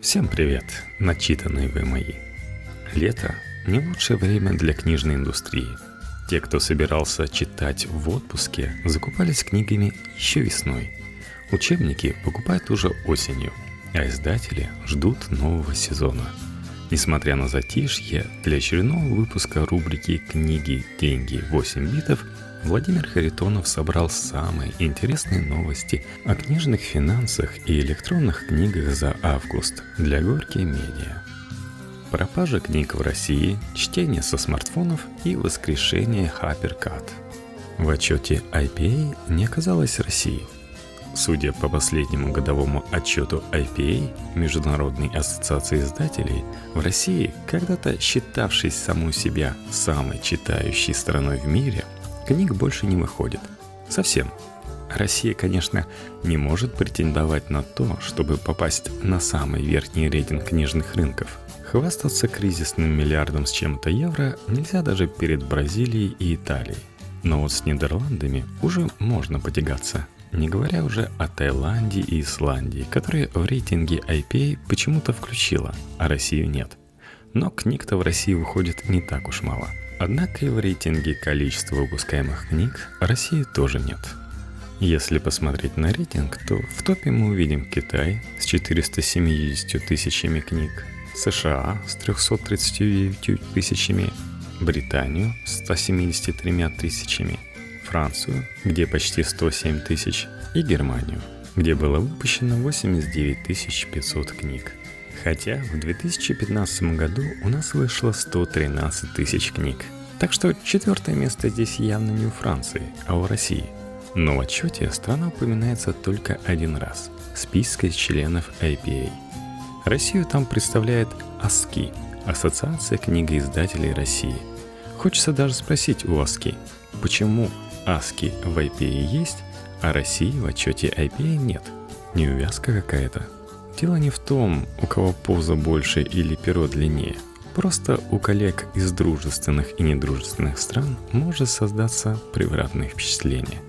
Всем привет, начитанные вы мои. Лето – не лучшее время для книжной индустрии. Те, кто собирался читать в отпуске, закупались книгами еще весной. Учебники покупают уже осенью, а издатели ждут нового сезона. Несмотря на затишье, для очередного выпуска рубрики «Книги, деньги, 8 битов» Владимир Харитонов собрал самые интересные новости о книжных финансах и электронных книгах за август для Горки Медиа. Пропажа книг в России, чтение со смартфонов и воскрешение HyperCut. В отчете IPA не оказалось России. Судя по последнему годовому отчету IPA, Международной ассоциации издателей, в России, когда-то считавшей саму себя самой читающей страной в мире – книг больше не выходит. Совсем. Россия, конечно, не может претендовать на то, чтобы попасть на самый верхний рейтинг книжных рынков. Хвастаться кризисным миллиардом с чем-то евро нельзя даже перед Бразилией и Италией. Но вот с Нидерландами уже можно потягаться. Не говоря уже о Таиланде и Исландии, которые в рейтинге IPA почему-то включила, а Россию нет. Но книг-то в России выходит не так уж мало – Однако и в рейтинге количества выпускаемых книг России тоже нет. Если посмотреть на рейтинг, то в топе мы увидим Китай с 470 тысячами книг, США с 339 тысячами, Британию с 173 тысячами, Францию, где почти 107 тысяч, и Германию, где было выпущено 89 500 книг. Хотя в 2015 году у нас вышло 113 тысяч книг. Так что четвертое место здесь явно не у Франции, а у России. Но в отчете страна упоминается только один раз – списка членов IPA. Россию там представляет АСКИ – Ассоциация книгоиздателей России. Хочется даже спросить у АСКИ, почему АСКИ в IPA есть, а России в отчете IPA нет? Неувязка какая-то. Дело не в том, у кого поза больше или перо длиннее. Просто у коллег из дружественных и недружественных стран может создаться превратное впечатление.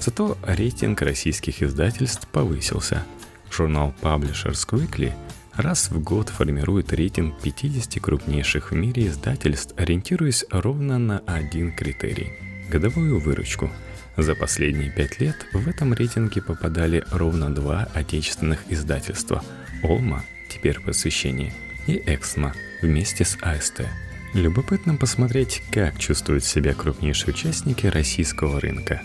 Зато рейтинг российских издательств повысился. Журнал Publishers Weekly раз в год формирует рейтинг 50 крупнейших в мире издательств, ориентируясь ровно на один критерий – годовую выручку – за последние пять лет в этом рейтинге попадали ровно два отечественных издательства – «Олма», теперь посвящение, и «Эксма» вместе с АСТ. Любопытно посмотреть, как чувствуют себя крупнейшие участники российского рынка.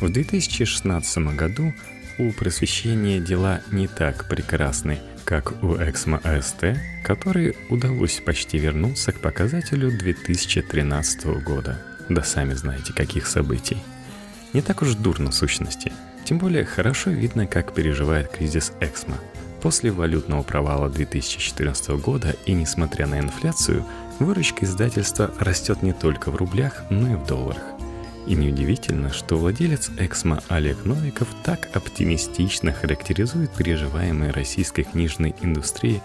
В 2016 году у просвещения дела не так прекрасны, как у Эксма АСТ, который удалось почти вернуться к показателю 2013 года. Да сами знаете, каких событий – не так уж дурно в сущности. Тем более хорошо видно, как переживает кризис Эксмо. После валютного провала 2014 года и несмотря на инфляцию, выручка издательства растет не только в рублях, но и в долларах. И неудивительно, что владелец Эксмо Олег Новиков так оптимистично характеризует переживаемые российской книжной индустрии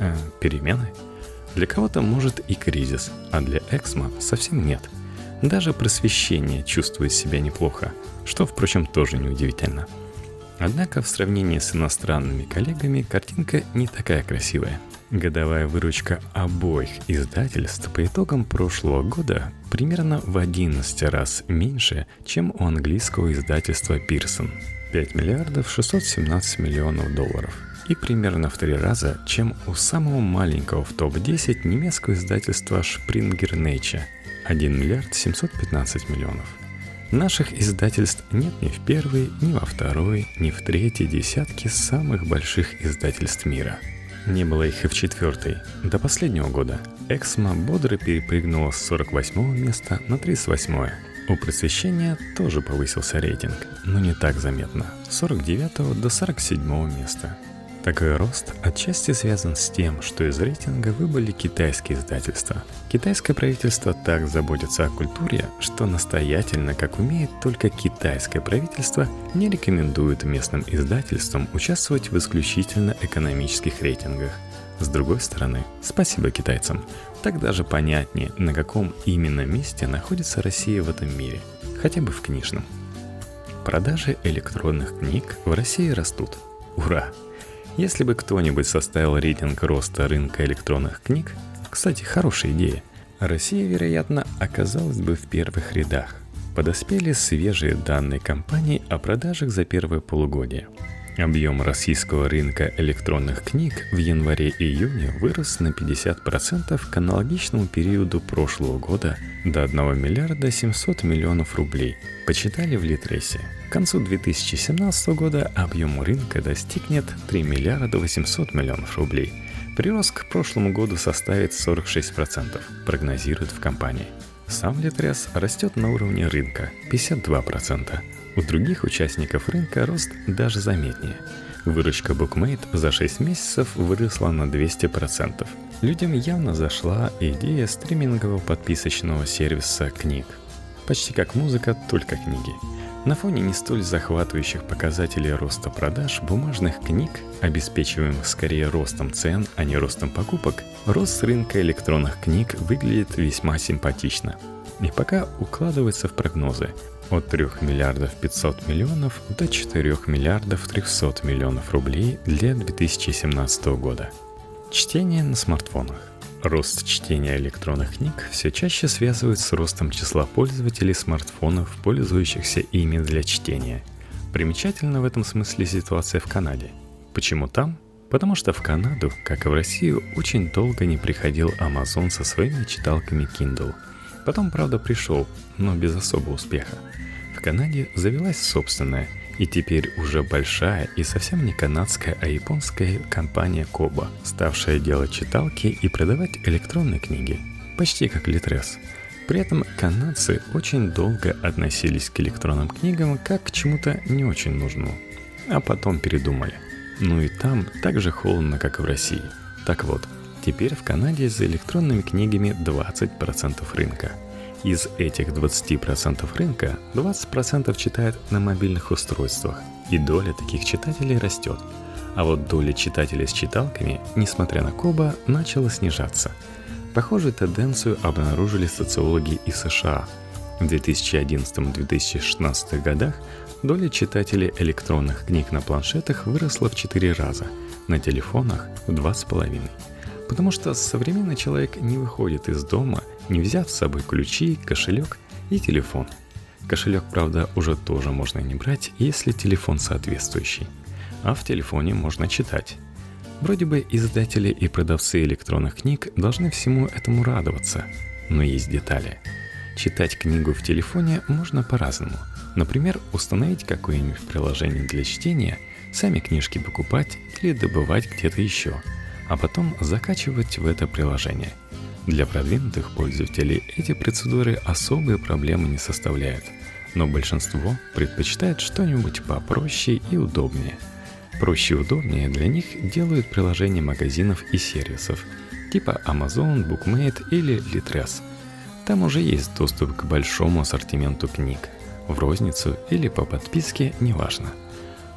э, перемены. Для кого-то может и кризис, а для Эксмо совсем нет – даже просвещение чувствует себя неплохо, что, впрочем, тоже неудивительно. Однако в сравнении с иностранными коллегами картинка не такая красивая. Годовая выручка обоих издательств по итогам прошлого года примерно в 11 раз меньше, чем у английского издательства Pearson – 5 миллиардов 617 миллионов долларов – и примерно в три раза, чем у самого маленького в топ-10 немецкого издательства Springer Nature 1 миллиард 715 миллионов. Наших издательств нет ни в первой, ни во второй, ни в третьей десятке самых больших издательств мира. Не было их и в четвертой. До последнего года Эксмо бодро перепрыгнула с 48 места на 38 у просвещения тоже повысился рейтинг, но не так заметно – с 49 до 47 места – такой рост отчасти связан с тем, что из рейтинга выбыли китайские издательства. Китайское правительство так заботится о культуре, что настоятельно, как умеет только китайское правительство, не рекомендует местным издательствам участвовать в исключительно экономических рейтингах. С другой стороны, спасибо китайцам. Так даже понятнее, на каком именно месте находится Россия в этом мире, хотя бы в книжном. Продажи электронных книг в России растут. Ура! Если бы кто-нибудь составил рейтинг роста рынка электронных книг, кстати, хорошая идея, Россия, вероятно, оказалась бы в первых рядах. Подоспели свежие данные компании о продажах за первое полугодие – Объем российского рынка электронных книг в январе-июне вырос на 50% к аналогичному периоду прошлого года до 1 миллиарда 700 миллионов рублей, почитали в Литресе. К концу 2017 года объем рынка достигнет 3 миллиарда 800 миллионов рублей. Прирост к прошлому году составит 46%, прогнозируют в компании. Сам Литрес растет на уровне рынка 52%. У других участников рынка рост даже заметнее. Выручка Bookmate за 6 месяцев выросла на 200%. Людям явно зашла идея стримингового подписочного сервиса книг. Почти как музыка, только книги. На фоне не столь захватывающих показателей роста продаж бумажных книг, обеспечиваемых скорее ростом цен, а не ростом покупок, рост рынка электронных книг выглядит весьма симпатично. И пока укладывается в прогнозы, от 3 миллиардов 500 миллионов до 4 миллиардов 300 миллионов рублей для 2017 года. Чтение на смартфонах. Рост чтения электронных книг все чаще связывают с ростом числа пользователей смартфонов, пользующихся ими для чтения. Примечательна в этом смысле ситуация в Канаде. Почему там? Потому что в Канаду, как и в Россию, очень долго не приходил Amazon со своими читалками Kindle – Потом, правда, пришел, но без особого успеха. В Канаде завелась собственная, и теперь уже большая и совсем не канадская, а японская компания Коба, ставшая делать читалки и продавать электронные книги, почти как Литрес. При этом канадцы очень долго относились к электронным книгам как к чему-то не очень нужному, а потом передумали. Ну и там так же холодно, как и в России. Так вот, Теперь в Канаде за электронными книгами 20% рынка. Из этих 20% рынка 20% читают на мобильных устройствах, и доля таких читателей растет. А вот доля читателей с читалками, несмотря на Коба, начала снижаться. Похожую тенденцию обнаружили социологи из США. В 2011-2016 годах доля читателей электронных книг на планшетах выросла в 4 раза, на телефонах в 2,5 Потому что современный человек не выходит из дома, не взяв с собой ключи, кошелек и телефон. Кошелек, правда, уже тоже можно не брать, если телефон соответствующий. А в телефоне можно читать. Вроде бы издатели и продавцы электронных книг должны всему этому радоваться, но есть детали. Читать книгу в телефоне можно по-разному. Например, установить какое-нибудь приложение для чтения, сами книжки покупать или добывать где-то еще – а потом закачивать в это приложение. Для продвинутых пользователей эти процедуры особые проблемы не составляют, но большинство предпочитает что-нибудь попроще и удобнее. Проще и удобнее для них делают приложения магазинов и сервисов, типа Amazon, Bookmate или Litres. Там уже есть доступ к большому ассортименту книг, в розницу или по подписке, неважно.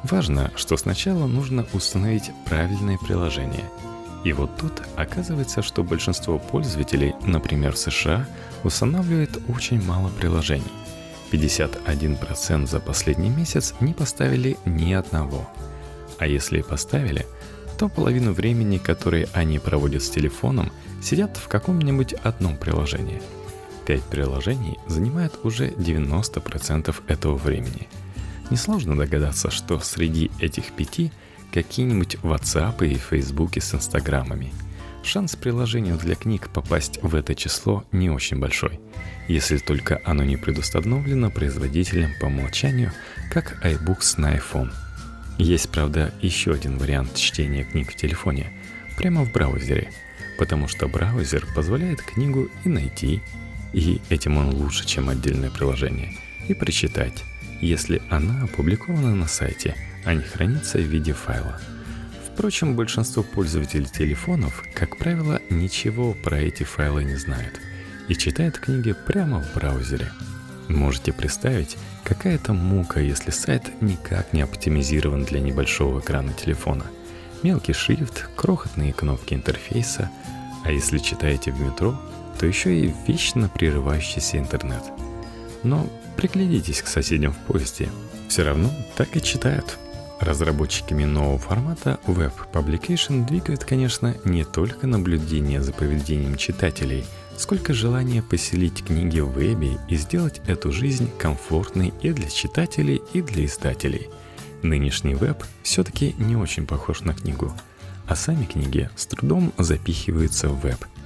Важно, что сначала нужно установить правильное приложение – и вот тут оказывается, что большинство пользователей, например, в США, устанавливает очень мало приложений. 51% за последний месяц не поставили ни одного. А если и поставили, то половину времени, которое они проводят с телефоном, сидят в каком-нибудь одном приложении. Пять приложений занимают уже 90% этого времени. Несложно догадаться, что среди этих пяти – какие-нибудь WhatsApp и Facebook с Инстаграмами. Шанс приложению для книг попасть в это число не очень большой, если только оно не предустановлено производителем по умолчанию, как iBooks на iPhone. Есть, правда, еще один вариант чтения книг в телефоне, прямо в браузере, потому что браузер позволяет книгу и найти, и этим он лучше, чем отдельное приложение, и прочитать, если она опубликована на сайте – не хранится в виде файла. Впрочем, большинство пользователей телефонов, как правило, ничего про эти файлы не знают и читают книги прямо в браузере. Можете представить, какая это мука, если сайт никак не оптимизирован для небольшого экрана телефона. Мелкий шрифт, крохотные кнопки интерфейса, а если читаете в метро, то еще и вечно прерывающийся интернет. Но приглядитесь к соседям в поезде, все равно так и читают – Разработчиками нового формата Web Publication двигают, конечно, не только наблюдение за поведением читателей, сколько желание поселить книги в вебе и сделать эту жизнь комфортной и для читателей, и для издателей. Нынешний веб все-таки не очень похож на книгу, а сами книги с трудом запихиваются в веб –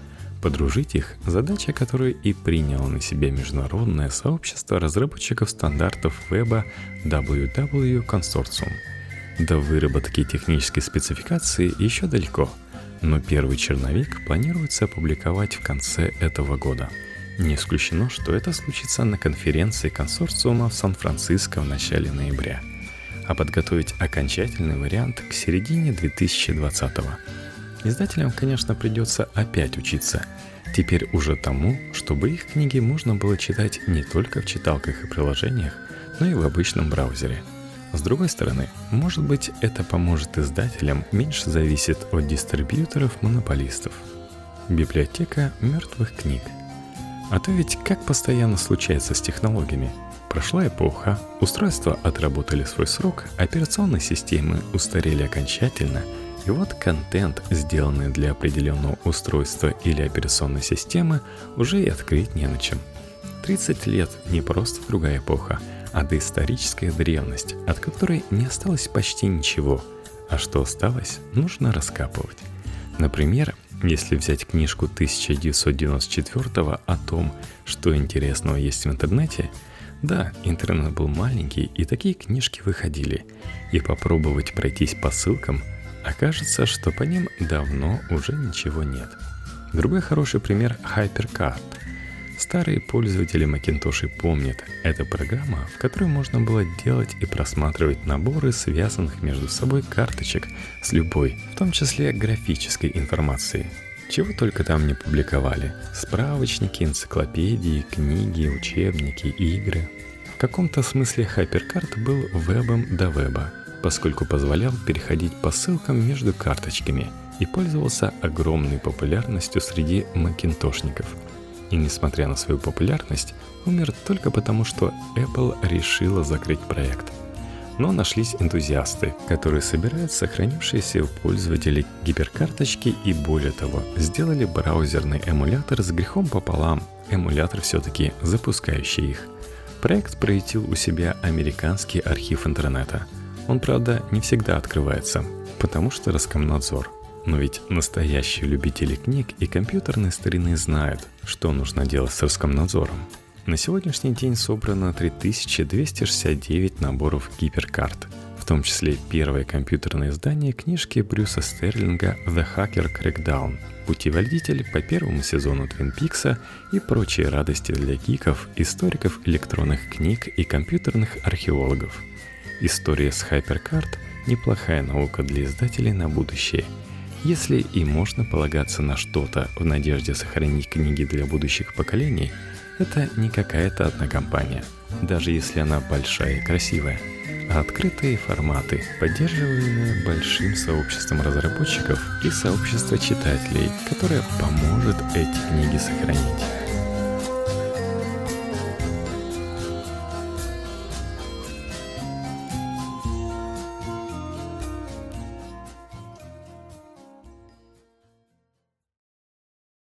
Подружить их – задача, которую и приняло на себя международное сообщество разработчиков стандартов веба WW Consortium. До выработки технической спецификации еще далеко, но первый черновик планируется опубликовать в конце этого года. Не исключено, что это случится на конференции консорциума в Сан-Франциско в начале ноября, а подготовить окончательный вариант к середине 2020 года. Издателям, конечно, придется опять учиться. Теперь уже тому, чтобы их книги можно было читать не только в читалках и приложениях, но и в обычном браузере. С другой стороны, может быть, это поможет издателям меньше зависеть от дистрибьюторов-монополистов. Библиотека мертвых книг. А то ведь как постоянно случается с технологиями. Прошла эпоха, устройства отработали свой срок, операционные системы устарели окончательно – и вот контент, сделанный для определенного устройства или операционной системы, уже и открыть не на чем. 30 лет не просто другая эпоха, а доисторическая древность, от которой не осталось почти ничего, а что осталось, нужно раскапывать. Например, если взять книжку 1994 о том, что интересного есть в интернете, да, интернет был маленький, и такие книжки выходили. И попробовать пройтись по ссылкам окажется, что по ним давно уже ничего нет. Другой хороший пример — HyperCard. Старые пользователи Macintosh помнят, это программа, в которой можно было делать и просматривать наборы связанных между собой карточек с любой, в том числе графической информацией. Чего только там не публиковали. Справочники, энциклопедии, книги, учебники, игры. В каком-то смысле HyperCard был вебом до веба, поскольку позволял переходить по ссылкам между карточками и пользовался огромной популярностью среди макинтошников. И несмотря на свою популярность, умер только потому, что Apple решила закрыть проект. Но нашлись энтузиасты, которые собирают сохранившиеся у пользователей гиперкарточки и более того, сделали браузерный эмулятор с грехом пополам, эмулятор все-таки запускающий их. Проект проявил у себя американский архив интернета – он, правда, не всегда открывается, потому что Роскомнадзор. Но ведь настоящие любители книг и компьютерной старины знают, что нужно делать с Роскомнадзором. На сегодняшний день собрано 3269 наборов гиперкарт, в том числе первое компьютерное издание книжки Брюса Стерлинга «The Hacker Crackdown», путеводитель по первому сезону Твин Пикса и прочие радости для гиков, историков электронных книг и компьютерных археологов – История с HyperCard – неплохая наука для издателей на будущее. Если и можно полагаться на что-то в надежде сохранить книги для будущих поколений, это не какая-то одна компания, даже если она большая и красивая, а открытые форматы, поддерживаемые большим сообществом разработчиков и сообщество читателей, которое поможет эти книги сохранить.